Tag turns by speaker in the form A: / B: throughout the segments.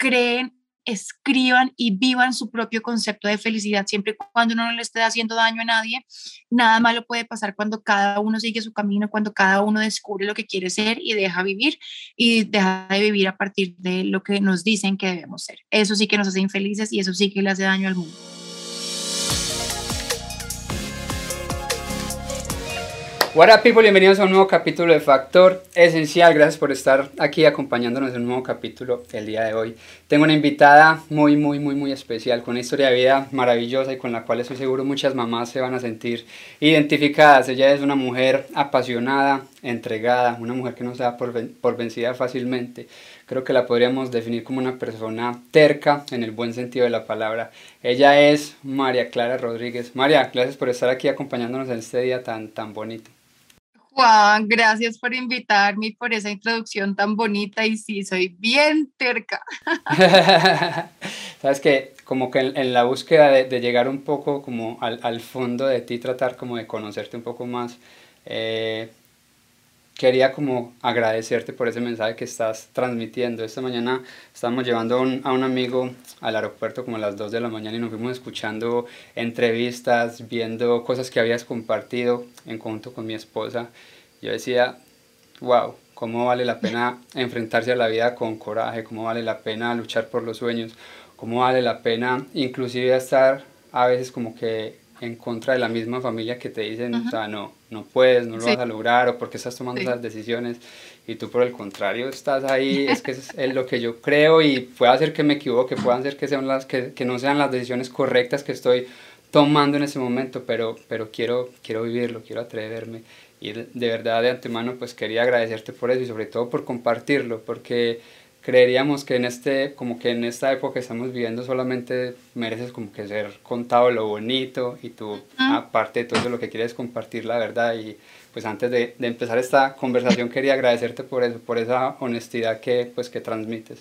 A: creen escriban y vivan su propio concepto de felicidad siempre y cuando uno no le esté haciendo daño a nadie. Nada malo puede pasar cuando cada uno sigue su camino, cuando cada uno descubre lo que quiere ser y deja vivir y deja de vivir a partir de lo que nos dicen que debemos ser. Eso sí que nos hace infelices y eso sí que le hace daño al mundo.
B: What up people, bienvenidos a un nuevo capítulo de Factor Esencial. Gracias por estar aquí acompañándonos en un nuevo capítulo el día de hoy. Tengo una invitada muy, muy, muy, muy especial, con una historia de vida maravillosa y con la cual estoy seguro muchas mamás se van a sentir identificadas. Ella es una mujer apasionada, entregada, una mujer que no se da por, por vencida fácilmente. Creo que la podríamos definir como una persona terca en el buen sentido de la palabra. Ella es María Clara Rodríguez. María, gracias por estar aquí acompañándonos en este día tan, tan bonito.
A: Juan, gracias por invitarme y por esa introducción tan bonita y sí, soy bien terca.
B: Sabes que como que en, la búsqueda de, llegar un poco como al, al, fondo de ti, tratar como de conocerte un poco más, eh, quería como agradecerte por ese mensaje que estás transmitiendo. Esta mañana estábamos llevando a un, a un, amigo al aeropuerto como a las 2 de la mañana y nos fuimos escuchando entrevistas, viendo cosas que habías compartido en conjunto con mi esposa. Yo decía, wow, cómo vale la pena enfrentarse a la vida con coraje, cómo vale la pena luchar por los sueños, cómo vale la pena inclusive estar a veces como que en contra de la misma familia que te dicen, o sea, no, no puedes, no lo vas a lograr, o porque estás tomando esas decisiones, y tú por el contrario estás ahí, es que es, lo que yo creo y puede hacer que me equivoque, puede ser que, sean las, que, que, no sean las decisiones correctas que estoy tomando en ese momento, pero, pero quiero, quiero vivirlo, quiero atreverme, y de, de verdad de antemano pues quería agradecerte por eso y sobre todo por compartirlo, porque creeríamos que en este como que en esta época que estamos viviendo solamente mereces como que ser contado lo bonito y tú aparte de todo lo que quieres compartir la verdad. Y pues antes de, de, empezar esta conversación quería agradecerte por eso por esa honestidad que pues que transmites.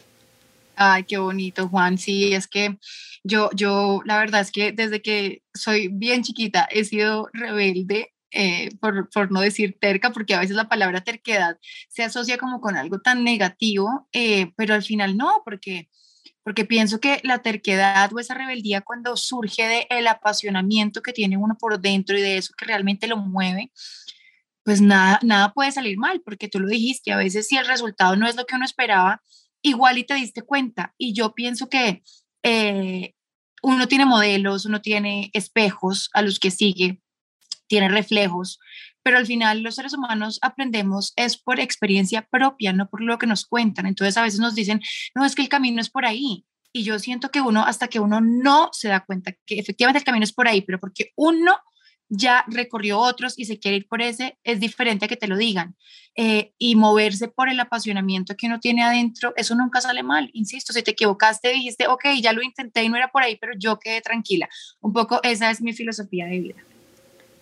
A: Ay qué bonito Juan. Sí es que yo yo la verdad es que desde que soy bien chiquita he sido rebelde eh, por, por, no decir terca, porque a veces la palabra terquedad se asocia como con algo tan negativo, eh, pero al final no, porque, porque pienso que la terquedad o esa rebeldía cuando surge del el apasionamiento que tiene uno por dentro y de eso que realmente lo mueve, pues nada, nada puede salir mal, porque tú lo dijiste, a veces si el resultado no es lo que uno esperaba, igual y te diste cuenta. Y yo pienso que eh, uno tiene modelos, uno tiene espejos a los que sigue tiene reflejos, pero al final los seres humanos aprendemos es por experiencia propia, no por lo que nos cuentan. Entonces a veces nos dicen, no, es que el camino es por ahí. Y yo siento que uno, hasta que uno no se da cuenta que efectivamente el camino es por ahí, pero porque uno ya recorrió otros y se quiere ir por ese, es diferente a que te lo digan. Eh, y moverse por el apasionamiento que uno tiene adentro, eso nunca sale mal, insisto, si te equivocaste, dijiste, ok, ya lo intenté y no era por ahí, pero yo quedé tranquila. Un poco esa es mi filosofía de vida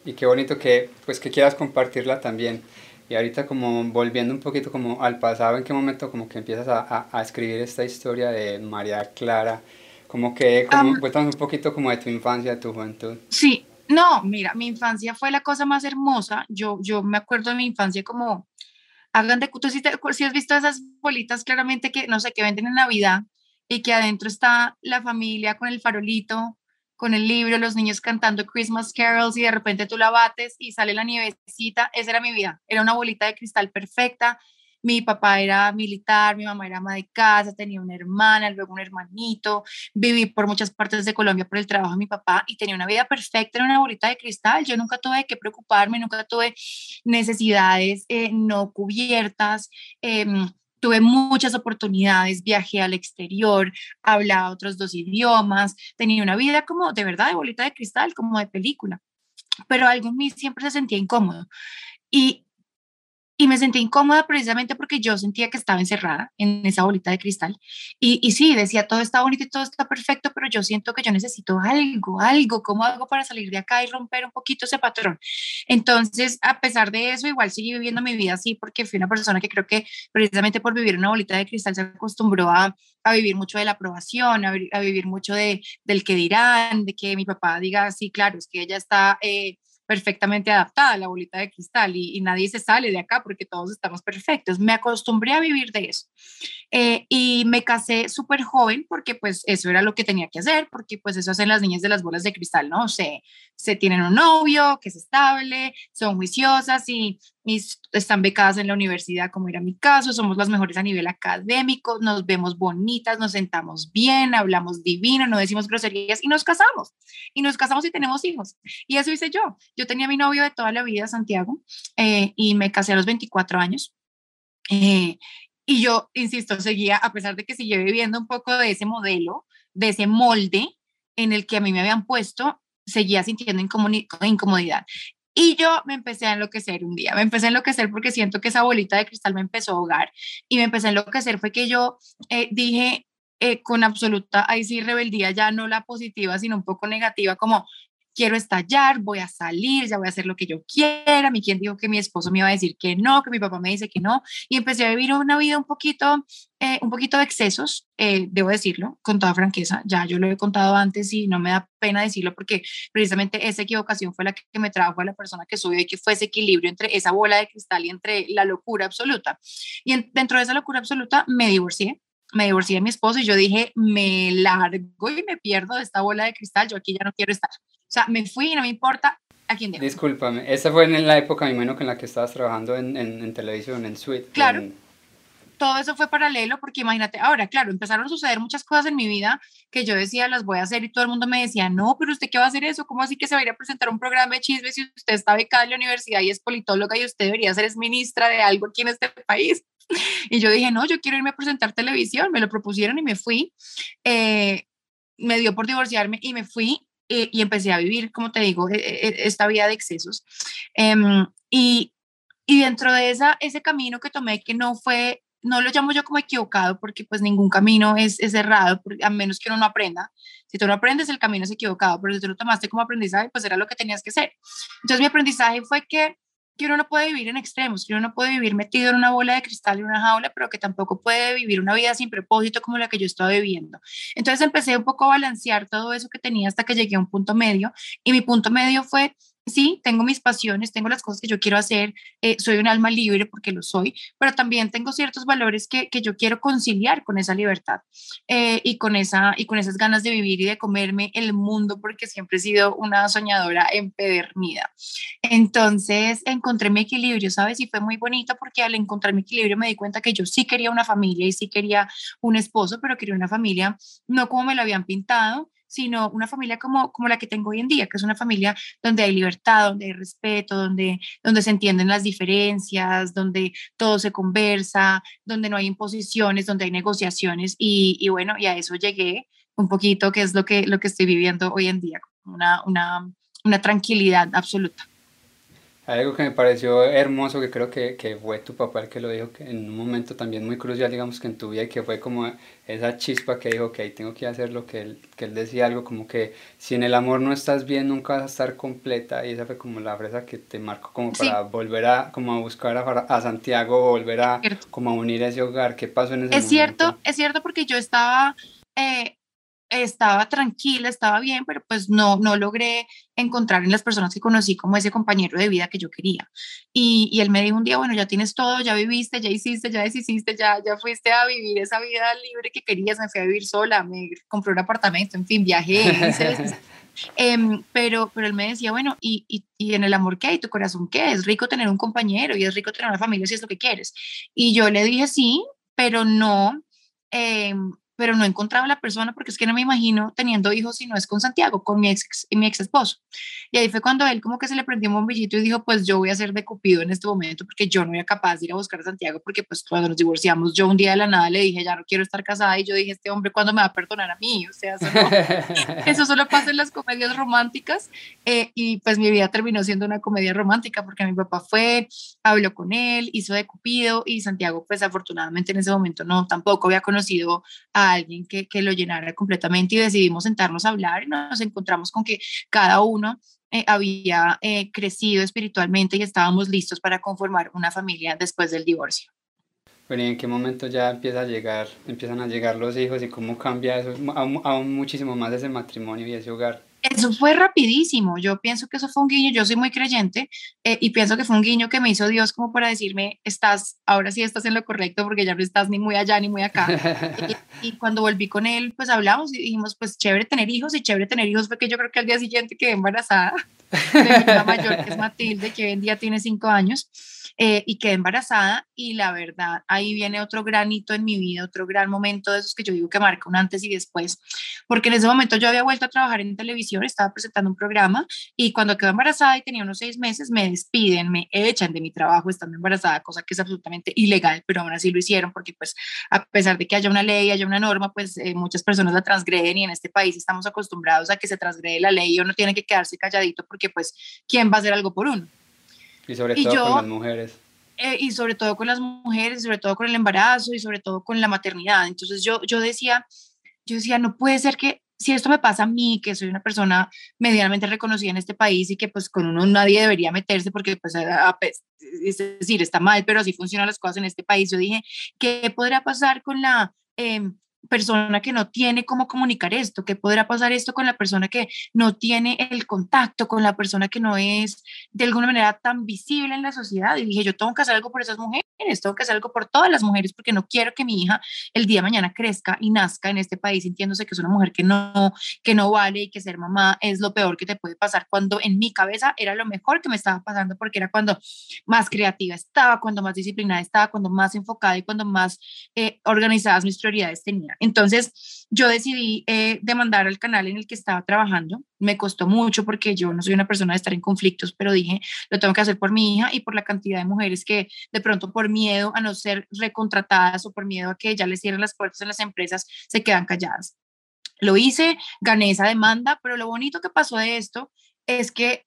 B: y qué bonito que, pues, que quieras compartirla también. Y ahorita como volviendo un poquito como al pasado, ¿en qué momento como que empiezas a, a, escribir esta historia de María Clara? Como que, como, cuéntanos un poquito como de tu infancia, de tu juventud.
A: Sí, no, mira, mi infancia fue la cosa más hermosa. Yo, yo me acuerdo de mi infancia como, hagan de, tú si, si has visto esas bolitas claramente que, no sé, que venden en Navidad y que adentro está la familia con el farolito con el libro, los niños cantando Christmas carols y de repente tú la bates y sale la nievecita. Esa era mi vida. Era una bolita de cristal perfecta. Mi papá era militar, mi mamá era ama de casa, tenía una hermana, luego un hermanito. Viví por muchas partes de Colombia por el trabajo de mi papá y tenía una vida perfecta, era una bolita de cristal. Yo nunca tuve que preocuparme, nunca tuve necesidades eh, no cubiertas. Em, tuve muchas oportunidades, viajé al exterior, hablaba otros dos idiomas, tenía una vida como de verdad de bolita de cristal, como de película, pero algo en mí siempre se sentía incómodo. Y y me sentí incómoda precisamente porque yo sentía que estaba encerrada en esa bolita de cristal. Y, y sí, decía, todo está bonito y todo está perfecto, pero yo siento que yo necesito algo, algo, ¿cómo hago para salir de acá y romper un poquito ese patrón? Entonces, a pesar de eso, igual seguí viviendo mi vida así porque fui una persona que creo que precisamente por vivir una bolita de cristal se acostumbró a, a vivir mucho de la aprobación, a, a, vivir mucho de, del que dirán, de que mi papá diga, sí, claro, es que ella está... Eh, perfectamente adaptada a la bolita de cristal y, nadie se sale de acá porque todos estamos perfectos. Me acostumbré a vivir de eso. Eh, y me casé súper joven porque pues eso era lo que tenía que hacer, porque pues eso hacen las niñas de las bolas de cristal, ¿no? Se, se tienen un novio que es estable, son juiciosas y, están becadas en la universidad, como era mi caso, somos las mejores a nivel académico, nos vemos bonitas, nos sentamos bien, hablamos divino, no decimos groserías y nos casamos. Y nos casamos y tenemos hijos. Y eso hice yo. Yo tenía mi novio de toda la vida, Santiago, eh, y me casé a los 24 años. Eh, y yo, insisto, seguía, a pesar de que seguía viviendo un poco de ese modelo, de ese molde en el que a mí me habían puesto, seguía sintiendo incomodidad. Y yo me empecé a enloquecer un día, me empecé a enloquecer porque siento que esa bolita de cristal me empezó a ahogar y me empecé a enloquecer. Fue que yo eh, dije eh, con absoluta, ahí sí, rebeldía, ya no la positiva, sino un poco negativa, como quiero estallar, voy a salir, ya voy a hacer lo que yo quiera. Mi quien dijo que mi esposo me iba a decir que no, que mi papá me dice que no. Y empecé a vivir una vida un poquito, eh, un poquito de excesos, eh, debo decirlo, con toda franqueza. Ya yo lo he contado antes y no me da pena decirlo porque precisamente esa equivocación fue la que me trajo a la persona que soy y que fue ese equilibrio entre esa bola de cristal y entre la locura absoluta. Y dentro de esa locura absoluta me divorcié me divorcié de mi esposo y yo dije, me largo y me pierdo de esta bola de cristal, yo aquí ya no quiero estar. O sea, me fui y no me importa a quién dejo.
B: Discúlpame, esa fue en la época, mi menos, en la que estabas trabajando en, en, televisión, en Suite.
A: Claro. Todo eso fue paralelo porque imagínate, ahora, claro, empezaron a suceder muchas cosas en mi vida que yo decía, las voy a hacer y todo el mundo me decía, no, pero usted qué va a hacer eso? ¿Cómo así que se va a ir a presentar un programa de chismes si usted está becada en la universidad y es politóloga y usted debería ser ministra de algo aquí en este país? Y yo dije, no, yo quiero irme a presentar televisión, me lo propusieron y me fui. Eh, me dio por divorciarme y me fui eh, y empecé a vivir, como te digo, e, e, e, esta vida de excesos. Em, y, y dentro de esa, ese camino que tomé, que no fue, no lo llamo yo como equivocado, porque pues ningún camino es, es errado, a menos que uno no aprenda. Si tú no aprendes, el camino es equivocado, pero si tú lo tomaste como aprendizaje, pues era lo que tenías que hacer. Entonces mi aprendizaje fue que que uno no puede vivir en extremos, que uno no puede vivir metido en una bola de cristal en una jaula, pero que tampoco puede vivir una vida sin propósito como la que yo estaba viviendo. Entonces empecé un poco a balancear todo eso que tenía hasta que llegué a un punto medio y mi punto medio fue sí, tengo mis pasiones, tengo las cosas que yo quiero hacer, eh, soy un alma libre porque lo soy, pero también tengo ciertos valores que, que yo quiero conciliar con esa libertad eh, y, con esa, y con esas ganas de vivir y de comerme el mundo porque siempre he sido una soñadora empedernida. Entonces encontré mi equilibrio, ¿sabes? Y fue muy bonito porque al encontrar mi equilibrio me di cuenta que yo sí quería una familia y sí quería un esposo, pero quería una familia no como me lo habían pintado, sino una familia como, como la que tengo hoy en día, que es una familia donde hay libertad, donde hay respeto, donde, donde se entienden las diferencias, donde todo se conversa, donde no hay imposiciones, donde hay negociaciones y, y bueno, y a eso llegué un poquito, que es lo que, lo que estoy viviendo hoy en día, una, una, una tranquilidad absoluta.
B: Algo que me pareció hermoso, que creo que, que, fue tu papá el que lo dijo, que en un momento también muy crucial, digamos, que en tu vida, y que fue como esa chispa que dijo, que tengo que hacer lo que él, que él decía, algo como que si en el amor no estás bien, nunca vas a estar completa, y esa fue como la frase que te marcó como para volver a, como a buscar a, a Santiago, volver a, como a unir ese hogar, ¿qué pasó en ese
A: es
B: momento?
A: Cierto, es cierto, porque yo estaba... Eh, estaba tranquila, estaba bien, pero pues no, no logré encontrar en las personas que conocí como ese compañero de vida que yo quería. Y, y él me dijo un día, bueno, ya tienes todo, ya viviste, ya hiciste, ya deshiciste, ya, ya fuiste a vivir esa vida libre que querías, me fui a vivir sola, me compré un apartamento, en fin, viajé, em, pero, pero él me decía, bueno, ¿y, y, y en el amor qué? ¿Y tu corazón qué? Es rico tener un compañero y es rico tener una familia si es lo que quieres. Y yo le dije sí, pero no, eh, pero no encontraba la persona porque es que no me imagino teniendo hijos si no es con Santiago, con mi ex, mi ex esposo. Y ahí fue cuando él como que se le prendió un bombillito y dijo, pues yo voy a ser de Cupido en este momento porque yo no era capaz de ir a buscar a Santiago porque pues cuando nos divorciamos yo un día de la nada le dije, ya no quiero estar casada y yo dije, este hombre, ¿cuándo me va a perdonar a mí? O sea, eso, eso solo pasa en las comedias románticas eh, y pues mi vida terminó siendo una comedia romántica porque mi papá fue, habló con él, hizo de Cupido y Santiago pues afortunadamente en ese momento no, tampoco había conocido a alguien que, que, lo llenara completamente y decidimos sentarnos a hablar y nos encontramos con que cada uno eh, había eh, crecido espiritualmente y estábamos listos para conformar una familia después del divorcio.
B: Bueno, ¿y en qué momento ya empieza a llegar, empiezan a llegar los hijos y cómo cambia eso aún, muchísimo más ese matrimonio y ese hogar?
A: Eso fue rapidísimo. Yo pienso que eso fue un guiño. Yo soy muy creyente eh, y pienso que fue un guiño que me hizo Dios como para decirme, estás, ahora sí estás en lo correcto porque ya no estás ni muy allá ni muy acá. y, cuando volví con él, pues hablamos y dijimos, pues chévere tener hijos y chévere tener hijos porque yo creo que al día siguiente quedé embarazada de mi mayor, que es Matilde, que hoy en día tiene cinco años. Eh, y quedé embarazada y la verdad, ahí viene otro granito en mi vida, otro gran momento de esos que yo digo que marca un antes y después, porque en ese momento yo había vuelto a trabajar en televisión, estaba presentando un programa y cuando quedé embarazada y tenía unos seis meses, me despiden, me echan de mi trabajo estando embarazada, cosa que es absolutamente ilegal, pero aún así lo hicieron porque pues a pesar de que haya una ley, haya una norma, pues eh, muchas personas la transgreden y en este país estamos acostumbrados a que se transgrede la ley y uno tiene que quedarse calladito porque pues ¿quién va a hacer algo por uno?
B: Y sobre todo con las mujeres.
A: Eh, y sobre todo con las mujeres, sobre todo con el embarazo y sobre todo con la maternidad. Entonces yo, yo decía, yo decía, no puede ser que si esto me pasa a mí, que soy una persona medianamente reconocida en este país y que pues con uno nadie debería meterse porque pues, es decir, está mal, pero así funcionan las cosas en este país, yo dije, ¿qué podrá pasar con la... Eh, persona que no tiene cómo comunicar esto? ¿Qué podrá pasar esto con la persona que no tiene el contacto, con la persona que no es de alguna manera tan visible en la sociedad? Y dije, yo tengo que hacer algo por esas mujeres, tengo que hacer algo por todas las mujeres porque no quiero que mi hija el día de mañana crezca y nazca en este país sintiéndose que es una mujer que no, que no vale y que ser mamá es lo peor que te puede pasar cuando en mi cabeza era lo mejor que me estaba pasando porque era cuando más creativa estaba, cuando más disciplinada estaba, cuando más enfocada y cuando más eh, organizadas mis prioridades tenía. Entonces, yo decidí eh, demandar al canal en el que estaba trabajando. Me costó mucho porque yo no soy una persona de estar en conflictos, pero dije, lo tengo que hacer por mi hija y por la cantidad de mujeres que de pronto por miedo a no ser recontratadas o por miedo a que ya les cierren las puertas en las empresas, se quedan calladas. Lo hice, gané esa demanda, pero lo bonito que pasó de esto es que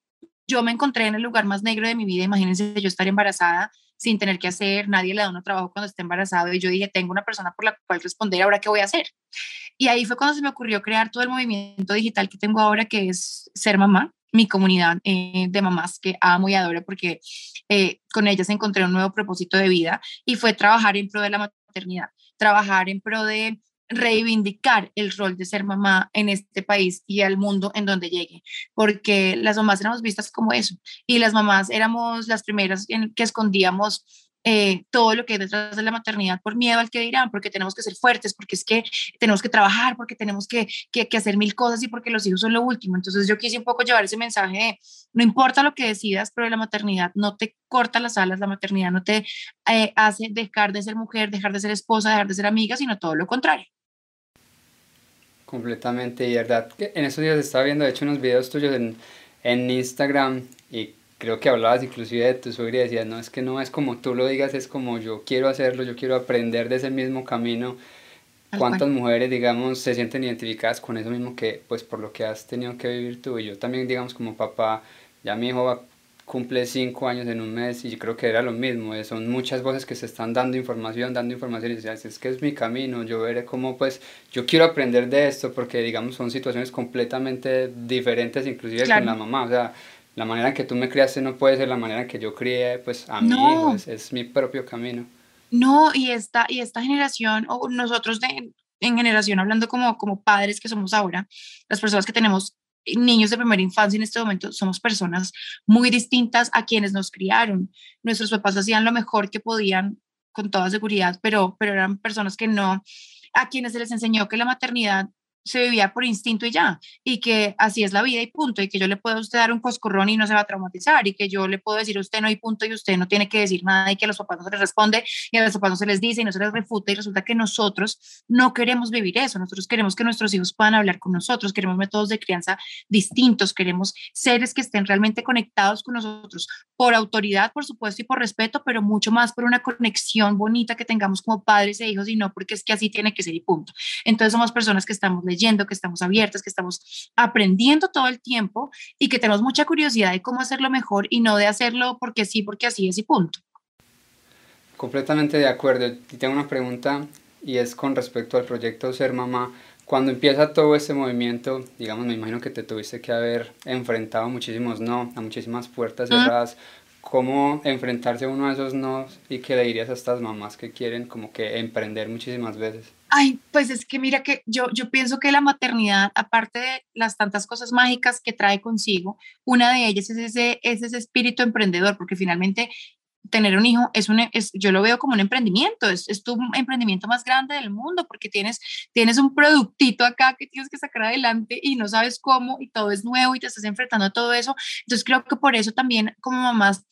A: yo me encontré en el lugar más negro de mi vida. Imagínense yo estar embarazada sin tener que hacer, nadie le da un trabajo cuando está embarazado y yo dije, tengo una persona por la cual responder, ahora qué voy a hacer. Y ahí fue cuando se me ocurrió crear todo el movimiento digital que tengo ahora, que es Ser Mamá, mi comunidad eh, de mamás que amo y adoro porque eh, con ellas encontré un nuevo propósito de vida y fue trabajar en pro de la maternidad, trabajar en pro de reivindicar el rol de ser mamá en este país y al mundo en donde llegue, porque las mamás éramos vistas como eso y las mamás éramos las primeras en que escondíamos eh, todo lo que hay detrás de la maternidad por miedo al que dirán, porque tenemos que ser fuertes, porque es que tenemos que trabajar, porque tenemos que, que, hacer mil cosas y porque los hijos son lo último. Entonces yo quise un poco llevar ese mensaje de, no importa lo que decidas, pero la maternidad no te corta las alas, la maternidad no te eh, hace dejar de ser mujer, dejar de ser esposa, dejar de ser amiga, sino todo lo contrario.
B: Completamente, y verdad que en esos días estaba viendo, de hecho, unos videos tuyos en, en Instagram y creo que hablabas inclusive de tu suegra y decías, no, es que no es como tú lo digas, es como yo quiero hacerlo, yo quiero aprender de ese mismo camino. ¿Cuántas mujeres, digamos, se sienten identificadas con eso mismo que, pues, por lo que has tenido que vivir tú? Y yo también, digamos, como papá, ya mi hijo va cumple cinco años en un mes y yo creo que era lo mismo, eh, son muchas voces que se están dando información, dando información y dices, es que es mi camino, yo veré cómo pues yo quiero aprender de esto porque digamos son situaciones completamente diferentes inclusive con la mamá, o sea, la manera en que tú me criaste no puede ser la manera en que yo crié pues a mi hijo, es, es, mi propio camino.
A: No, y esta, y esta generación, o nosotros de, en generación, hablando como, como padres que somos ahora, las personas que tenemos niños de primera infancia en este momento somos personas muy distintas a quienes nos criaron. Nuestros papás hacían lo mejor que podían con toda seguridad, pero, pero eran personas que no, a quienes se les enseñó que la maternidad se vivía por instinto y ya, y que así es la vida y punto, y que yo le puedo a usted dar un coscorrón y no se va a traumatizar, y que yo le puedo decir a usted no hay punto y usted no tiene que decir nada, y que a los papás no se les responde, y a los papás no se les dice y no se les refuta, y resulta que nosotros no queremos vivir eso, nosotros queremos que nuestros hijos puedan hablar con nosotros, queremos métodos de crianza distintos, queremos seres que estén realmente conectados con nosotros, por autoridad, por supuesto, y por respeto, pero mucho más por una conexión bonita que tengamos como padres e hijos, y no porque es que así tiene que ser y punto. Entonces somos personas que estamos leyendo, que estamos abiertas, que estamos aprendiendo todo el tiempo y que tenemos mucha curiosidad de cómo hacerlo mejor y no de hacerlo porque sí, porque así es y punto.
B: Completamente de acuerdo. Y tengo una pregunta y es con respecto al proyecto Ser Mamá. Cuando empieza todo este movimiento, digamos, me imagino que te tuviste que haber enfrentado muchísimos no, a muchísimas puertas cerradas. ¿Cómo enfrentarse a uno de esos no y qué le dirías a estas mamás que quieren como que emprender muchísimas veces?
A: Ay, pues es que mira que yo, yo pienso que la maternidad, aparte de las tantas cosas mágicas que trae consigo, una de ellas es ese, es ese espíritu emprendedor, porque finalmente tener un hijo es un, es, yo lo veo como un emprendimiento, es, es, tu emprendimiento más grande del mundo porque tienes, tienes un productito acá que tienes que sacar adelante y no sabes cómo y todo es nuevo y te estás enfrentando a todo eso. Entonces creo que por eso también como mamás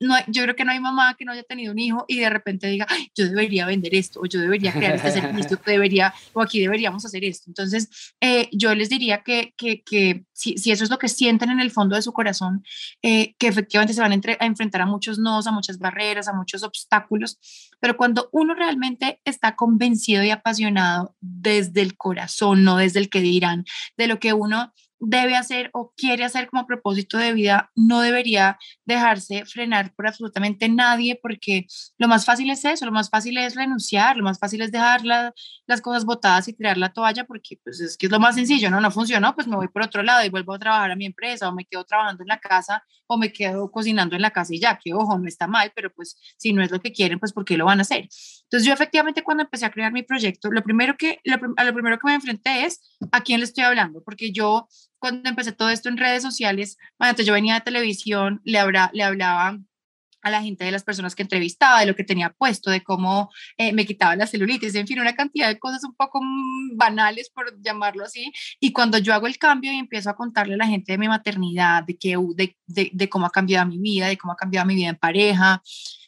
A: no, yo creo que no hay mamá que no haya tenido un hijo y de repente diga, yo debería vender esto, o yo debería crear este servicio, debería, o aquí deberíamos hacer esto. Entonces, eh, yo les diría que, que, que si, si, eso es lo que sienten en el fondo de su corazón, eh, que efectivamente se van a, entre, a, enfrentar a muchos nos, a muchas barreras, a muchos obstáculos, pero cuando uno realmente está convencido y apasionado desde el corazón, no desde el que dirán, de lo que uno debe hacer o quiere hacer como propósito de vida, no debería dejarse frenar por absolutamente nadie, porque lo más fácil es eso, lo más fácil es renunciar, lo más fácil es dejar las cosas botadas y tirar la toalla, porque pues es que es lo más sencillo, ¿no? No funcionó, pues me voy por otro lado y vuelvo a trabajar a mi empresa o me quedo trabajando en la casa o me quedo cocinando en la casa y ya, que ojo, no está mal, pero pues si no es lo que quieren, pues ¿por qué lo van a hacer? Entonces yo efectivamente cuando empecé a crear mi proyecto, lo primero que, lo, a lo primero que me enfrenté es a quién le estoy hablando, porque yo cuando empecé todo esto en redes sociales, bueno, entonces yo venía de televisión, le, habrá, le hablaba a la gente de las personas que entrevistaba, de lo que tenía puesto, de cómo eh, me quitaba la celulitis, en fin, una cantidad de cosas un poco mm, banales, por llamarlo así. Y cuando yo hago el cambio y empiezo a contarle a la gente de mi maternidad, de, que, de, de, de cómo ha cambiado mi vida, de cómo ha cambiado mi vida en pareja,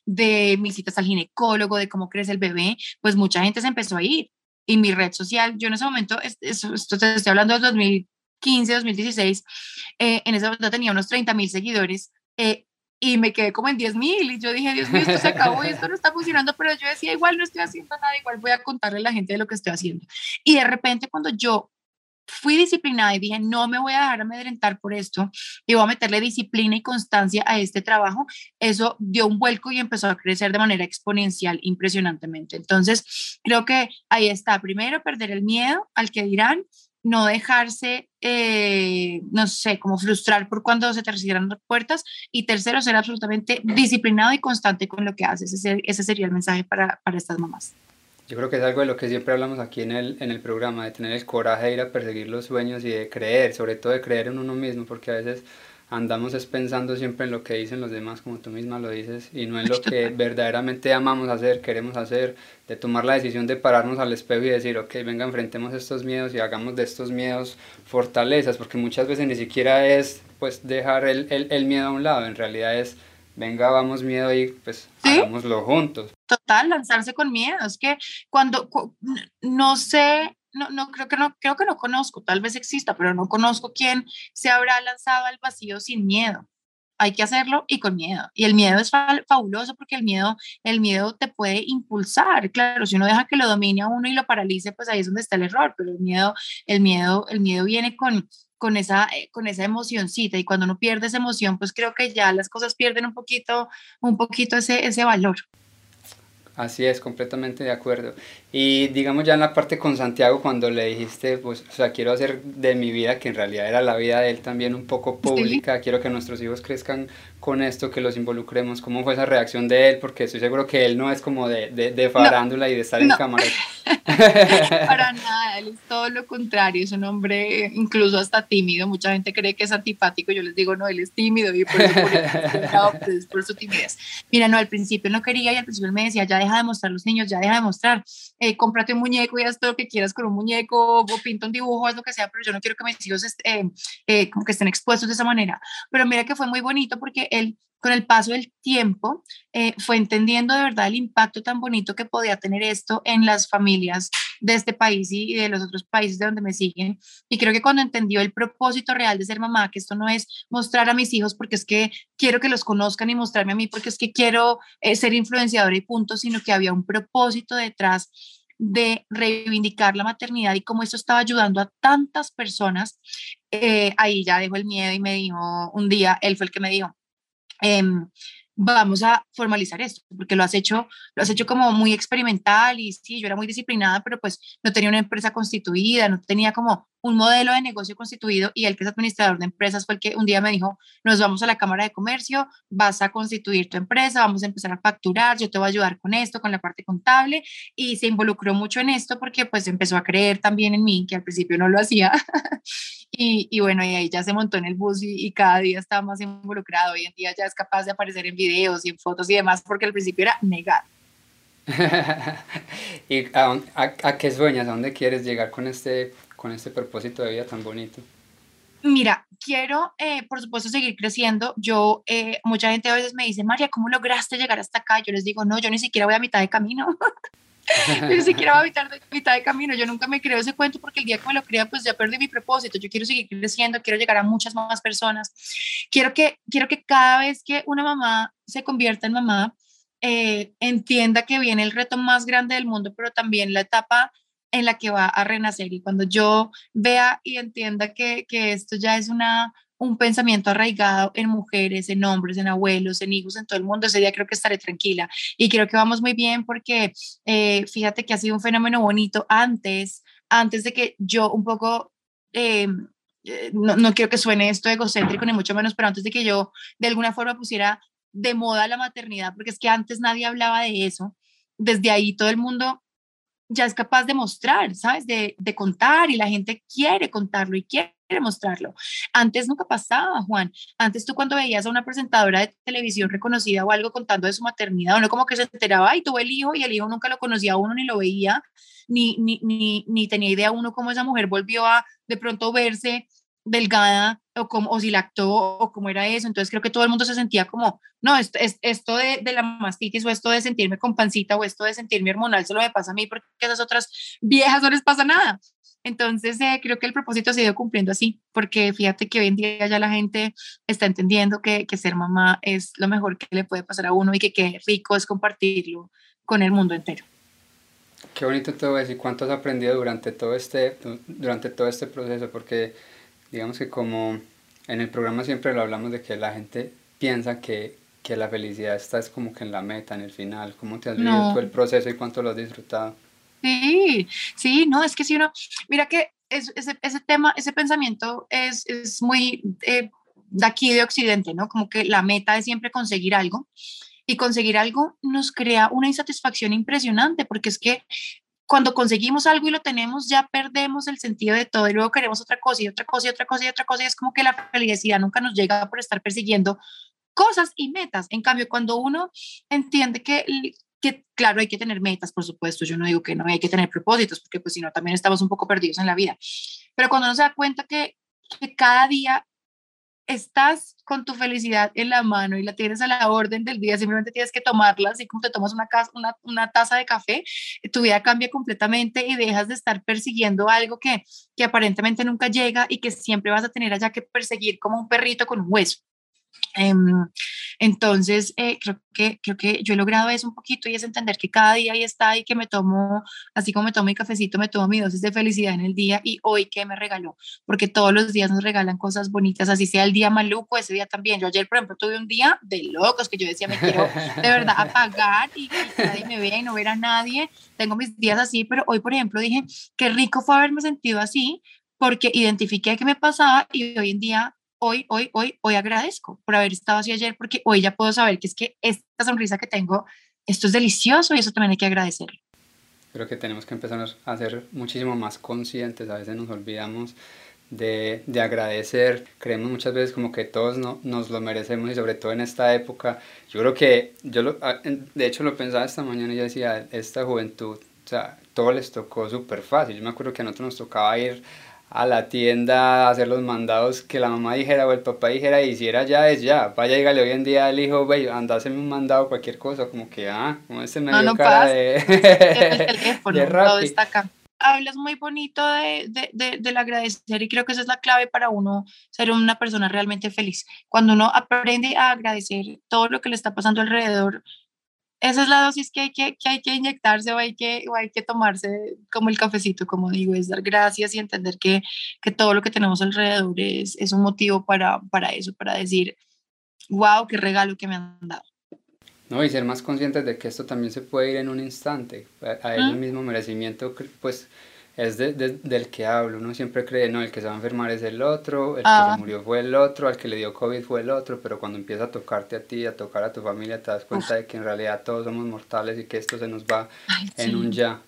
A: de mis citas al ginecólogo, de cómo crece el bebé, pues mucha gente se empezó a ir. Y mi red social, yo en ese momento, esto, te estoy hablando del 2000 2015, 2016, eh, en ese momento tenía unos 30 mil seguidores eh, y me quedé como en 10 mil y yo dije, Dios mío, esto se acabó y esto no está funcionando, pero yo decía, igual no estoy haciendo nada, igual voy a contarle a la gente de lo que estoy haciendo. Y de repente cuando yo fui disciplinada y dije, no me voy a dejar amedrentar por esto y voy a meterle disciplina y constancia a este trabajo, eso dio un vuelco y empezó a crecer de manera exponencial impresionantemente. Entonces, creo que ahí está, primero, perder el miedo al que dirán, no dejarse, eh, no sé, como frustrar por cuando se te cierran las puertas. Y tercero, ser absolutamente disciplinado y constante con lo que haces. Ese, ese sería el mensaje para, para, estas mamás.
B: Yo creo que es algo de lo que siempre hablamos aquí en el, en el programa, de tener el coraje de ir a perseguir los sueños y de creer, sobre todo de creer en uno mismo, porque a veces andamos es pensando siempre en lo que dicen los demás, como tú misma lo dices, y no en lo que verdaderamente amamos hacer, queremos hacer, de tomar la decisión de pararnos al espejo y decir, ok, venga, enfrentemos estos miedos y hagamos de estos miedos fortalezas, porque muchas veces ni siquiera es pues dejar el, el, el miedo a un lado, en realidad es, venga, vamos miedo y pues hagámoslo juntos.
A: Total, lanzarse con miedo, es que cuando, no sé no, no, creo que no, creo que no conozco, tal vez exista, pero no conozco quién se habrá lanzado al vacío sin miedo. Hay que hacerlo y con miedo. Y el miedo es fabuloso porque el miedo, el miedo te puede impulsar. Claro, si uno deja que lo domine a uno y lo paralice, pues ahí es donde está el error. Pero el miedo, el miedo, el miedo viene con, con esa, eh, con esa emocioncita y cuando uno pierde esa emoción, pues creo que ya las cosas pierden un poquito, un poquito ese, ese valor.
B: Así es, completamente de acuerdo. Y digamos ya en la parte con Santiago, cuando le dijiste, pues, o sea, quiero hacer de mi vida, que en realidad era la vida de él también un poco pública, quiero que nuestros hijos crezcan con esto, que los involucremos, ¿cóómo fue esa reacción de él? Porque estoy seguro que él no es como de, de, de farándula y de estar en cámara.
A: Para nada, él es todo lo contrario, es un hombre incluso hasta tímido, mucha gente cree que es antipático, yo les digo, no, él es tímido y por eso, por, pues, por su timidez. Mira, no, al principio no quería y al principio él me decía, ya deja de mostrar los niños, ya deja de mostrar, eh, cómprate un muñeco y haz todo lo que quieras con un muñeco, o pinta un dibujo, haz lo que sea, pero yo no quiero que mis hijos eh, eh, como que estén expuestos de esa manera. Pero mira que fue muy bonito porque él con el paso del tiempo eh, fue entendiendo de verdad el impacto tan bonito que podía tener esto en las familias de este país y de los otros países de donde me siguen. Y creo que cuando entendió el propósito real de ser mamá, que esto no es mostrar a mis hijos porque es que quiero que los conozcan y mostrarme a mí porque es que quiero eh, ser influenciadora y punto, sino que había un propósito detrás de reivindicar la maternidad y cómo eso estaba ayudando a tantas personas, eh, ahí ya dejó el miedo y me dijo un día, él fue el que me dijo, Em, vamos a formalizar esto, porque lo has hecho, lo has hecho como muy experimental y sí, yo era muy disciplinada, pero pues no tenía una empresa constituida, no tenía como un modelo de negocio constituido y el que es administrador de empresas fue el que un día me dijo, nos vamos a la Cámara de Comercio, vas a constituir tu empresa, vamos a empezar a facturar, yo te voy a ayudar con esto, con la parte contable y se involucró mucho en esto porque pues empezó a creer también en mí, que al principio no lo hacía. y, y, bueno, y ahí ya se montó en el bus y, y cada día está más involucrado. Hoy en día ya es capaz de aparecer en videos y en fotos y demás porque al principio era negado.
B: ¿Y a, a, qué sueñas? ¿A dónde quieres llegar con este, con este propósito de vida tan bonito?
A: Mira, quiero, eh, por supuesto, seguir creciendo. Yo, eh, mucha gente a veces me dice, María, ¿cómo lograste llegar hasta acá? Yo les digo, no, yo ni siquiera voy a mitad de camino. ni siquiera voy a mitad de, mitad de camino. Yo nunca me creo ese cuento porque el día que me lo crea, pues ya perdí mi propósito. Yo quiero seguir creciendo, quiero llegar a muchas más personas. Quiero que, quiero que cada vez que una mamá se convierta en mamá, eh, entienda que viene el reto más grande del mundo, pero también la etapa en la que va a renacer. Y cuando yo vea y entienda que, que esto ya es una, un pensamiento arraigado en mujeres, en hombres, en abuelos, en hijos, en todo el mundo, ese día creo que estaré tranquila. Y creo que vamos muy bien porque eh, fíjate que ha sido un fenómeno bonito antes, antes de que yo un poco... Eh, no, no quiero que suene esto egocéntrico ni mucho menos, pero antes de que yo de alguna forma pusiera de moda la maternidad, porque es que antes nadie hablaba de eso. Desde ahí todo el mundo ya es capaz de mostrar, ¿sabes? De, de, contar y la gente quiere contarlo y quiere mostrarlo. Antes nunca pasaba, Juan. Antes tú cuando veías a una presentadora de televisión reconocida o algo contando de su maternidad, uno como que se enteraba y tuvo el hijo y el hijo nunca lo conocía a uno ni lo veía, ni, ni, ni, ni tenía idea uno cómo esa mujer volvió a de pronto verse delgada o, como, o si lactó o cómo era eso. Entonces creo que todo el mundo se sentía como, no, esto, esto de, de, la mastitis o esto de sentirme con pancita o esto de sentirme hormonal solo me pasa a mí porque a esas otras viejas no les pasa nada. Entonces eh, creo que el propósito se ha ido cumpliendo así, porque fíjate que hoy en día ya la gente está entendiendo que, que ser mamá es lo mejor que le puede pasar a uno y que qué rico es compartirlo con el mundo entero.
B: Qué bonito todo eso y cuánto has aprendido durante todo este, durante todo este proceso, porque digamos que como en el programa siempre lo hablamos de que la gente piensa que, que la felicidad está es como que en la meta, en el final. ¿Cómo te has vivido todo el proceso y cuánto lo has disfrutado?
A: Sí, sí, no, es que si uno, mira que ese, ese tema, ese pensamiento es, es muy eh, de aquí de Occidente, ¿no? Como que la meta es siempre conseguir algo y conseguir algo nos crea una insatisfacción impresionante porque es que cuando conseguimos algo y lo tenemos, ya perdemos el sentido de todo y luego queremos otra cosa y otra cosa y otra cosa y otra cosa y es como que la felicidad nunca nos llega por estar persiguiendo cosas y metas. En cambio, cuando uno entiende que, que, claro, hay que tener metas, por supuesto, yo no digo que no hay que tener propósitos, porque pues si no, también estamos un poco perdidos en la vida, pero cuando uno se da cuenta que, que cada día estás con tu felicidad en la mano y la tienes a la orden del día, simplemente tienes que tomarla, así como te tomas una, taza de café, tu vida cambia completamente y dejas de estar persiguiendo algo que, que aparentemente nunca llega y que siempre vas a tener allá que perseguir como un perrito con un hueso. Em, entonces, eh, creo, que, creo que yo he logrado eso un poquito y es entender que cada día ahí está y que me tomo, así como me tomo mi cafecito, me tomo mi dosis de felicidad en el día y hoy que me regaló, porque todos los días nos regalan cosas bonitas, así sea el día maluco, ese día también. Yo ayer, por ejemplo, tuve un día de locos que yo decía, me quiero de verdad apagar y, que nadie me vea y no ver a nadie. Tengo mis días así, pero hoy, por ejemplo, dije, qué rico fue haberme sentido así porque identifiqué que me pasaba y hoy en día hoy, hoy, hoy, hoy agradezco por haber estado así ayer, porque hoy ya puedo saber que es que esta sonrisa que tengo, esto es delicioso y eso también hay que agradecer.
B: Creo que tenemos que empezar a ser muchísimo más conscientes, a veces nos olvidamos de, de agradecer, creemos muchas veces como que todos no, nos lo merecemos y sobre todo en esta época, yo creo que, yo lo, ah, de hecho lo pensaba esta mañana y yo decía, esta juventud, o sea, todo les tocó súper fácil, yo me acuerdo que a nosotros nos tocaba ir a la tienda a hacer los mandados que la mamá dijera o el papá dijera y hiciera ya es ya. Vaya, dígale hoy en día al hijo, ve, anda, hazme un mandado, cualquier cosa, como que, ah, como este medio no, no cara de...
A: el teléfono, todo está acá. Hablas muy bonito de, de, de, del agradecer y creo que esa es la clave para uno ser una persona realmente feliz. Cuando uno aprende a agradecer todo lo que le está pasando alrededor, esa es la dosis que hay que, que, hay que inyectarse o hay que, o hay que tomarse como el cafecito, como digo, es dar gracias y entender que, que todo lo que tenemos alrededor es, es un motivo para, para eso, para decir, wow, qué regalo que me han dado.
B: No, y ser más conscientes de que esto también se puede ir en un instante, a, a el mismo merecimiento, pues es de, del que hablo. Uno siempre cree, no, el que se va a enfermar es el otro, el que se ah. murió fue el otro, al que le dio COVID fue el otro, pero cuando empieza a tocarte a ti, a tocar a tu familia, te das cuenta de que en realidad todos somos mortales y que esto se nos va en un ya.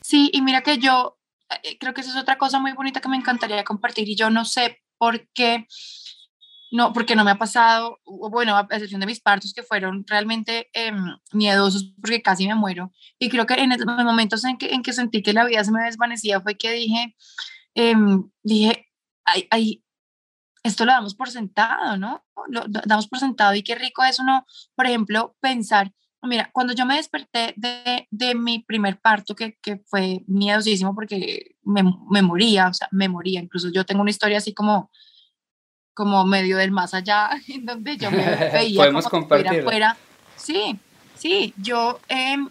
A: Sí, y mira que yo eh, creo que esa es otra cosa muy bonita que me encantaría compartir y yo no sé por qué no, porque no me ha pasado, bueno, a excepción de mis partos que fueron realmente em, miedosos porque casi me muero. Y creo que en los momentos en que, en que sentí que la vida se me desvanecía fue que dije, em, dije, ay, ay, esto lo damos por sentado, ¿no? Lo, damos por sentado y qué rico es uno, por ejemplo, pensar, mira, cuando yo me desperté de, de mi primer parto, que, que fue miedosísimo porque me, me moría, o sea, me moría, incluso yo tengo una historia así como como medio del más allá, en donde yo me veía
B: Podemos como compartir.
A: afuera. Sí, sí, yo, em,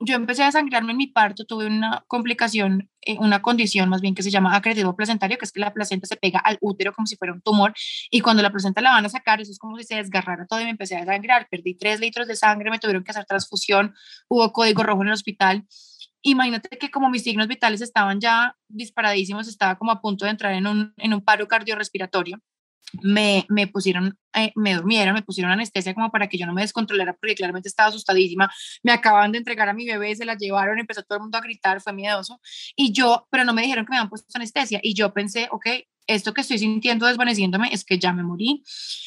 A: yo empecé a sangrarme en mi parto, tuve una complicación, eh, una condición más bien que se llama acretivo placentario, que es que la placenta se pega al útero como si fuera un tumor, y cuando la placenta la van a sacar, eso es como si se desgarrara todo y me empecé a sangrar, perdí tres litros de sangre, me tuvieron que hacer transfusión, hubo código rojo en el hospital, imagínate que como mis signos vitales estaban ya disparadísimos, estaba como a punto de entrar en un, en un paro cardiorrespiratorio, me, me pusieron, eh, me durmieron, me pusieron anestesia como para que yo no me descontrolara porque claramente estaba asustadísima. Me acaban de entregar a mi bebé, se la llevaron, empezó todo el mundo a gritar, fue miedoso. Y yo, pero no me dijeron que me habían puesto anestesia. Y yo pensé, ok, esto que estoy sintiendo desvaneciéndome es que ya me morí.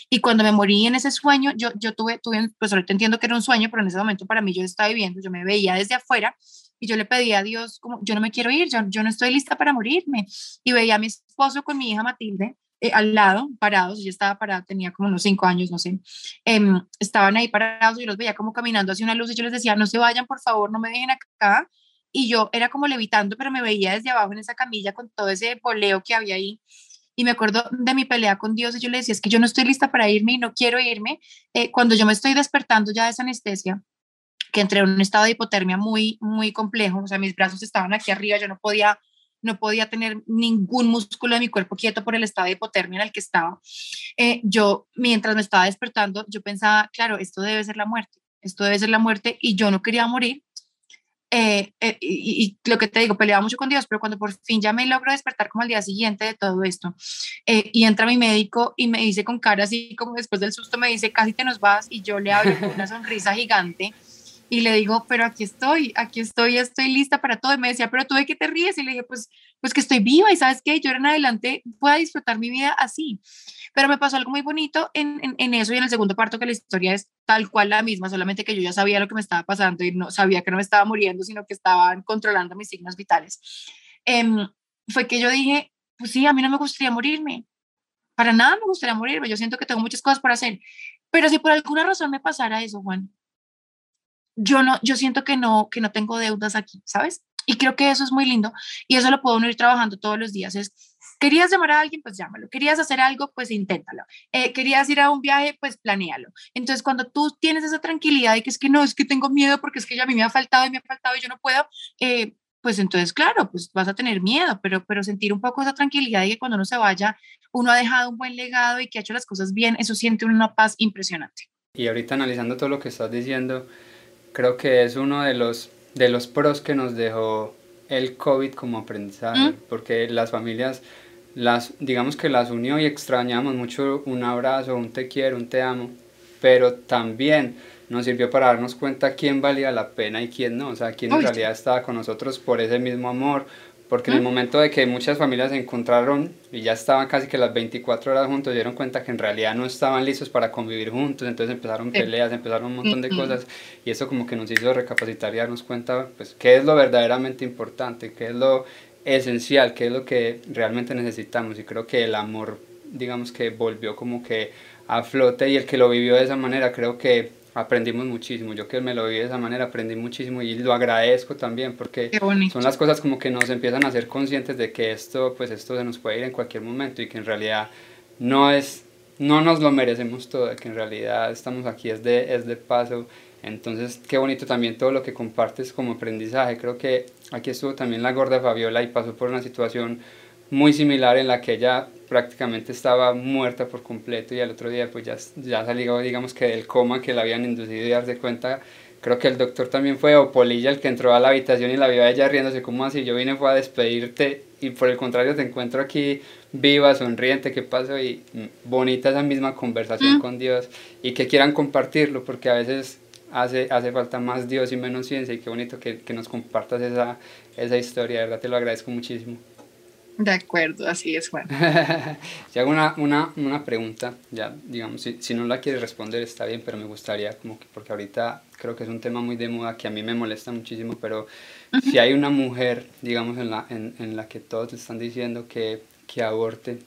A: Y cuando me morí en ese sueño, yo, yo tuve, tuve, pues ahorita entiendo que era un sueño, pero en ese momento para mí yo estaba viviendo, yo me veía desde afuera y yo le pedía a Dios como, yo no me quiero ir, yo, yo no estoy lista para morirme. Y veía a mi esposo con mi hija Matilde eh, al lado, parados, yo estaba parada, tenía como unos cinco años, no sé, em, estaban ahí parados y los veía como caminando hacia una luz y yo les decía, no se vayan, por favor, no me dejen acá. Y yo era como levitando, pero me veía desde abajo en esa camilla con todo ese boleo que había ahí. Y me acuerdo de mi pelea con Dios y yo le decía, es que yo no estoy lista para irme y no quiero irme. Eh, cuando yo me estoy despertando ya de esa anestesia, que entré en un estado de hipotermia muy, muy complejo, o sea, mis brazos estaban aquí arriba, yo no podía no podía tener ningún músculo de mi cuerpo quieto por el estado de hipotermia en el que estaba. Eh, yo, mientras me estaba despertando, yo pensaba, claro, esto debe ser la muerte, esto debe ser la muerte y yo no quería morir. Eh, eh, y, lo que te digo, peleaba mucho con Dios, pero cuando por fin ya me logro despertar como al día siguiente de todo esto, y entra mi médico y me dice con cara así como después del susto, me dice, casi te nos vas, y yo le abro una sonrisa gigante y le digo, pero aquí estoy, aquí estoy, estoy lista para todo. Y me decía, pero tú de qué te ríes? Y le dije, pues, pues que estoy viva y sabes qué, yo en adelante pueda disfrutar mi vida así. Pero me pasó algo muy bonito en, en, eso y en el segundo parto, que la historia es tal cual la misma, solamente que yo ya sabía lo que me estaba pasando y no sabía que no me estaba muriendo, sino que estaban controlando mis signos vitales. Em, fue que yo dije, pues sí, a mí no me gustaría morirme. Para nada me gustaría morirme. Yo siento que tengo muchas cosas por hacer. Pero si por alguna razón me pasara eso, Juan, yo no, yo siento que no, que no tengo deudas aquí, ¿sabes? Y creo que eso es muy lindo y eso lo puedo ir trabajando todos los días. Es, querías llamar a alguien, pues llámalo. Querías hacer algo, pues inténtalo. Eh, querías ir a un viaje, pues planéalo. Entonces, cuando tú tienes esa tranquilidad y que es que no, es que tengo miedo porque es que ya a mí me ha faltado y me ha faltado y yo no puedo, eh, pues entonces, claro, pues vas a tener miedo, pero, pero sentir un poco esa tranquilidad y que cuando uno se vaya, uno ha dejado un buen legado y que ha hecho las cosas bien, eso siente una paz impresionante.
B: Y ahorita analizando todo lo que estás diciendo, creo que es uno de los, de los pros que nos dejó el COVID como aprendizaje, porque las familias, las, digamos que las unió y extrañamos mucho un abrazo, un te quiero, un te amo, pero también nos sirvió para darnos cuenta quién valía la pena y quién no, o sea, quién en realidad estaba con nosotros por ese mismo amor, porque en el momento de que muchas familias se encontraron y ya estaban casi que las 24 horas juntos, dieron cuenta que en realidad no estaban listos para convivir juntos, entonces empezaron peleas, empezaron un montón de cosas y eso como que nos hizo recapacitar y darnos cuenta pues qué es lo verdaderamente importante, qué es lo esencial, qué es lo que realmente necesitamos y creo que el amor digamos que volvió como que a flote y el que lo vivió de esa manera creo que aprendimos muchísimo. Yo que me lo vi de esa manera aprendí muchísimo y lo agradezco también porque son las cosas como que nos empiezan a ser conscientes de que esto, pues esto se nos puede ir en cualquier momento y que en realidad no es, no nos lo merecemos todo, que en realidad estamos aquí es de, es de paso. Entonces, qué bonito también todo lo que compartes como aprendizaje. Creo que aquí estuvo también la gorda Fabiola y pasó por una situación muy similar en la que ella prácticamente estaba muerta por completo y al otro día pues ya, ya salió digamos que del coma que la habían inducido y darse cuenta creo que el doctor también fue, o Polilla el que entró a la habitación y la vio a ella riéndose, como así? Yo vine fue a despedirte y por el contrario te encuentro aquí viva, sonriente, ¿qué pasó? Y mm, bonita esa misma conversación mm. con Dios y que quieran compartirlo, porque a veces hace, hace falta más Dios y menos ciencia y qué bonito que, que nos compartas esa, esa historia, de verdad te lo agradezco muchísimo.
A: De acuerdo, así es, Juan.
B: si hago una, una, una, pregunta, ya, digamos, si, si, no la quieres responder está bien, pero me gustaría, como que, porque ahorita creo que es un tema muy de moda que a mí me molesta muchísimo, pero si hay una mujer, digamos, en la, en, en la que todos están diciendo que, que aborte,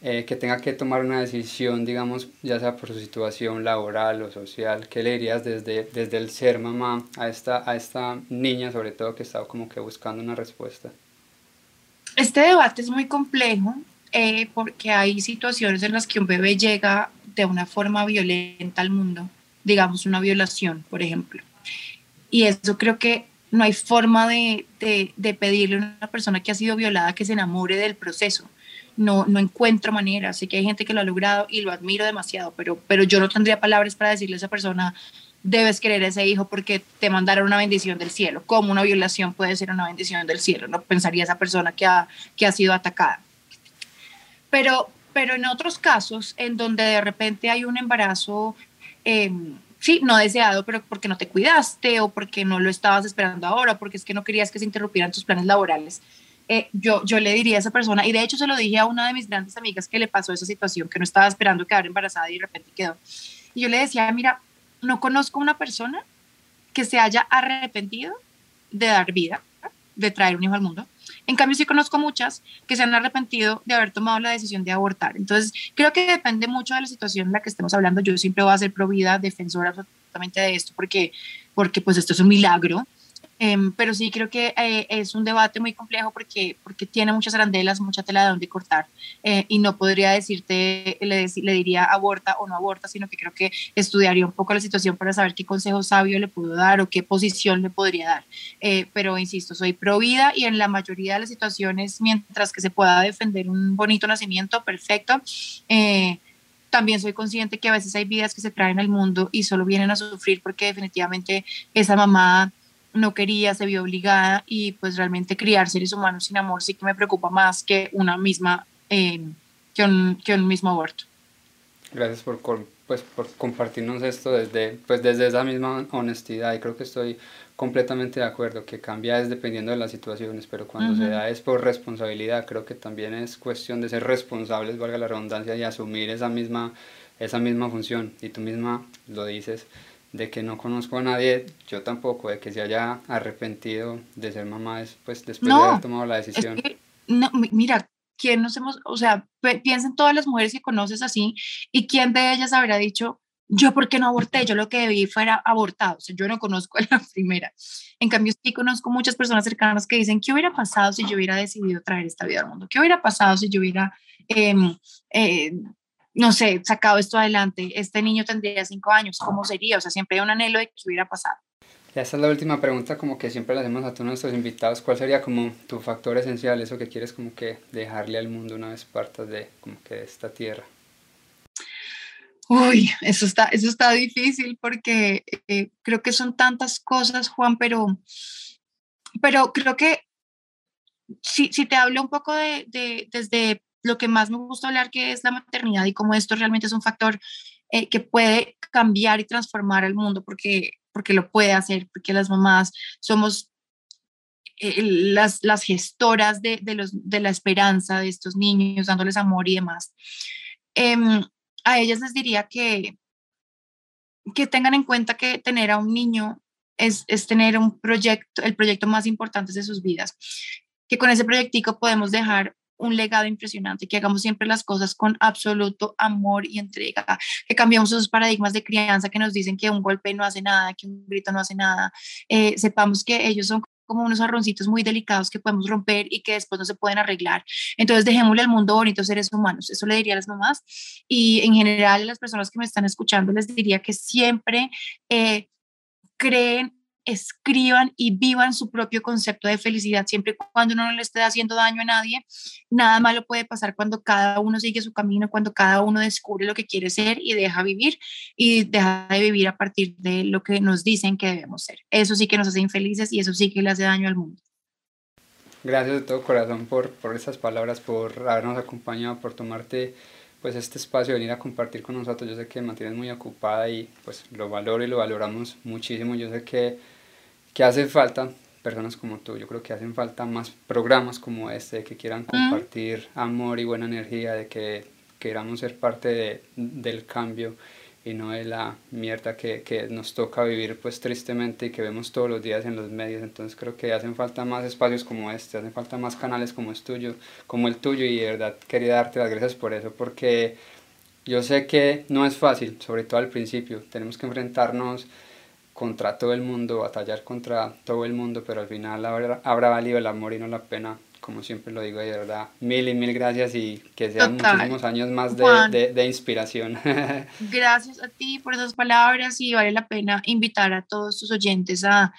B: eh, que tenga que tomar una decisión, digamos, ya sea por su situación laboral o social, ¿qué le dirías desde, desde el ser mamá a esta, a esta niña, sobre todo, que está como que buscando una respuesta?
A: Este debate es muy complejo eh, porque hay situaciones en las que un bebé llega de una forma violenta al mundo, digamos una violación, por ejemplo. Y eso creo que no hay forma de, de, pedirle a una persona que ha sido violada que se enamore del proceso. No, no encuentro manera. Sé que hay gente que lo ha logrado y lo admiro demasiado, pero, pero yo no tendría palabras para decirle a esa persona, debes querer ese hijo porque te mandaron una bendición del cielo. ¿Cómo una violación puede ser una bendición del cielo? No pensaría esa persona que ha, que ha sido atacada. Pero, pero en otros casos, en donde de repente hay un embarazo, em, sí, no deseado, pero porque no te cuidaste o porque no lo estabas esperando ahora, porque es que no querías que se interrumpieran tus planes laborales, eh, yo, yo le diría a esa persona, y de hecho se lo dije a una de mis grandes amigas que le pasó esa situación, que no estaba esperando quedar embarazada y de repente quedó. Y yo le decía, mira, no conozco una persona que se haya arrepentido de dar vida, de traer un hijo al mundo. En cambio, sí conozco muchas que se han arrepentido de haber tomado la decisión de abortar. Entonces, creo que depende mucho de la situación en la que estemos hablando. Yo siempre voy a ser pro vida, defensora absolutamente de esto, porque, porque pues esto es un milagro Em, pero sí creo que eh, es un debate muy complejo porque, porque tiene muchas arandelas, mucha tela de donde cortar eh, y no podría decirte, le, le, diría aborta o no aborta, sino que creo que estudiaría un poco la situación para saber qué consejo sabio le puedo dar o qué posición le podría dar. Eh, pero insisto, soy pro vida y en la mayoría de las situaciones, mientras que se pueda defender un bonito nacimiento, perfecto también soy consciente que a veces hay vidas que se traen al mundo y solo vienen a sufrir porque definitivamente esa mamá no quería, se vio obligada y pues realmente criar seres humanos sin amor sí que me preocupa más que una misma, eh, que, un, que, un, mismo aborto.
B: Gracias por, pues, por compartirnos esto desde, pues, desde esa misma honestidad y creo que estoy completamente de acuerdo que cambia es dependiendo de las situaciones, pero cuando se da es por responsabilidad, creo que también es cuestión de ser responsables, valga la redundancia, y asumir esa misma, esa misma función. Y tú misma lo dices, de que no conozco a nadie, yo tampoco, de que se haya arrepentido de ser mamá pues, después de haber tomado la decisión.
A: no, mira, ¿quién nos hemos, o sea, piensa en todas las mujeres que conoces así y quién de ellas habrá dicho, yo por qué no aborté, yo lo que debí fuera abortado, o sea, yo no conozco a la primera. En cambio, sí conozco muchas personas cercanas que dicen, ¿qué hubiera pasado si yo hubiera decidido traer esta vida al mundo? ¿Qué hubiera pasado si yo hubiera eh, eh, no sé, sacado esto adelante, este niño tendría cinco años, ¿cómo sería? O sea, siempre hay un anhelo de que hubiera pasado.
B: Y esta es la última pregunta como que siempre le hacemos a todos nuestros invitados. ¿Cuál sería como tu factor esencial, eso que quieres como que dejarle al mundo una vez partas de como que esta tierra?
A: Uy, eso está, eso está difícil porque eh, creo que son tantas cosas, Juan, pero, pero creo que si, si te hablo un poco de, de, desde lo que más me gusta hablar que es la maternidad y cómo esto realmente es un factor eh, que puede cambiar y transformar el mundo porque, porque lo puede hacer, porque las mamás somos eh, las, las gestoras de, de, los, de la esperanza de estos niños, dándoles amor y demás. Em, a ellas les diría que, que tengan en cuenta que tener a un niño es, es, tener un proyecto, el proyecto más importante de sus vidas, que con ese proyectico podemos dejar un legado impresionante, que hagamos siempre las cosas con absoluto amor y entrega, que cambiamos esos paradigmas de crianza que nos dicen que un golpe no hace nada, que un grito no hace nada, eh, sepamos que ellos son como unos arroncitos muy delicados que podemos romper y que después no se pueden arreglar. Entonces dejémosle al mundo bonito seres humanos. Eso le diría a las mamás y en general a las personas que me están escuchando les diría que siempre eh, creen escriban y vivan su propio concepto de felicidad, siempre y cuando uno no le esté haciendo daño a nadie. Nada malo puede pasar cuando cada uno sigue su camino, cuando cada uno descubre lo que quiere ser y deja vivir y deja de vivir a partir de lo que nos dicen que debemos ser. Eso sí que nos hace infelices y eso sí que le hace daño al mundo.
B: Gracias de todo corazón por, por esas palabras, por habernos acompañado, por tomarte pues este espacio, venir a compartir con nosotros. Yo sé que mantienes muy ocupada y pues lo valoro y lo valoramos muchísimo. Yo sé que, que hace falta personas como tú, yo creo que hacen falta más programas como este, que quieran compartir amor y buena energía, de que queramos ser parte de, del cambio y no de la mierda que, que, nos toca vivir pues tristemente y que vemos todos los días en los medios. Entonces creo que hacen falta más espacios como este, hacen falta más canales como, es tuyo, como el tuyo y de verdad quería darte las gracias por eso porque yo sé que no es fácil, sobre todo al principio. Tenemos que enfrentarnos contra todo el mundo, batallar contra todo el mundo, pero al final habrá, habrá valido el amor y no la pena como siempre lo digo, de verdad, mil y mil gracias y que sean muchísimos años más de, de, de, inspiración.
A: gracias a ti por esas palabras y vale la pena invitar a todos tus oyentes a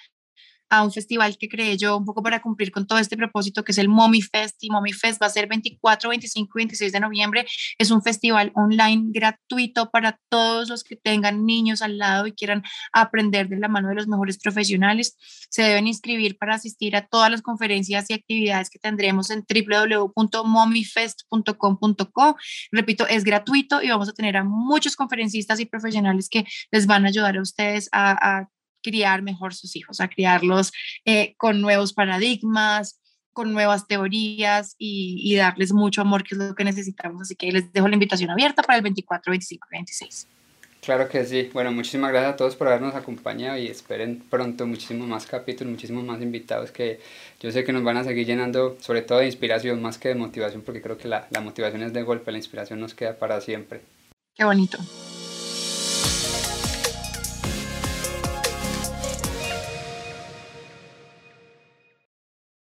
A: a un festival que creé yo un poco para cumplir con todo este propósito que es el Mommy Fest y Mommy Fest va a ser 24, 25 y 26 de noviembre. Es un festival online gratuito para todos los que tengan niños al lado y quieran aprender de la mano de los mejores profesionales. Se deben inscribir para asistir a todas las conferencias y actividades que tendremos en www.mommyfest.com.co. Repito, es gratuito y vamos a tener a muchos conferencistas y profesionales que les van a ayudar a ustedes a, a criar mejor sus hijos, a criarlos eh, con nuevos paradigmas, con nuevas teorías y, darles mucho amor, que es lo que necesitamos. Así que les dejo la invitación abierta para el 24, 25 y 26.
B: Claro que sí. Bueno, muchísimas gracias a todos por habernos acompañado y esperen pronto muchísimos más capítulos, muchísimos más invitados que yo sé que nos van a seguir llenando, sobre todo de inspiración más que de motivación, porque creo que la, la motivación es de golpe, la inspiración nos queda para siempre.
A: Qué bonito.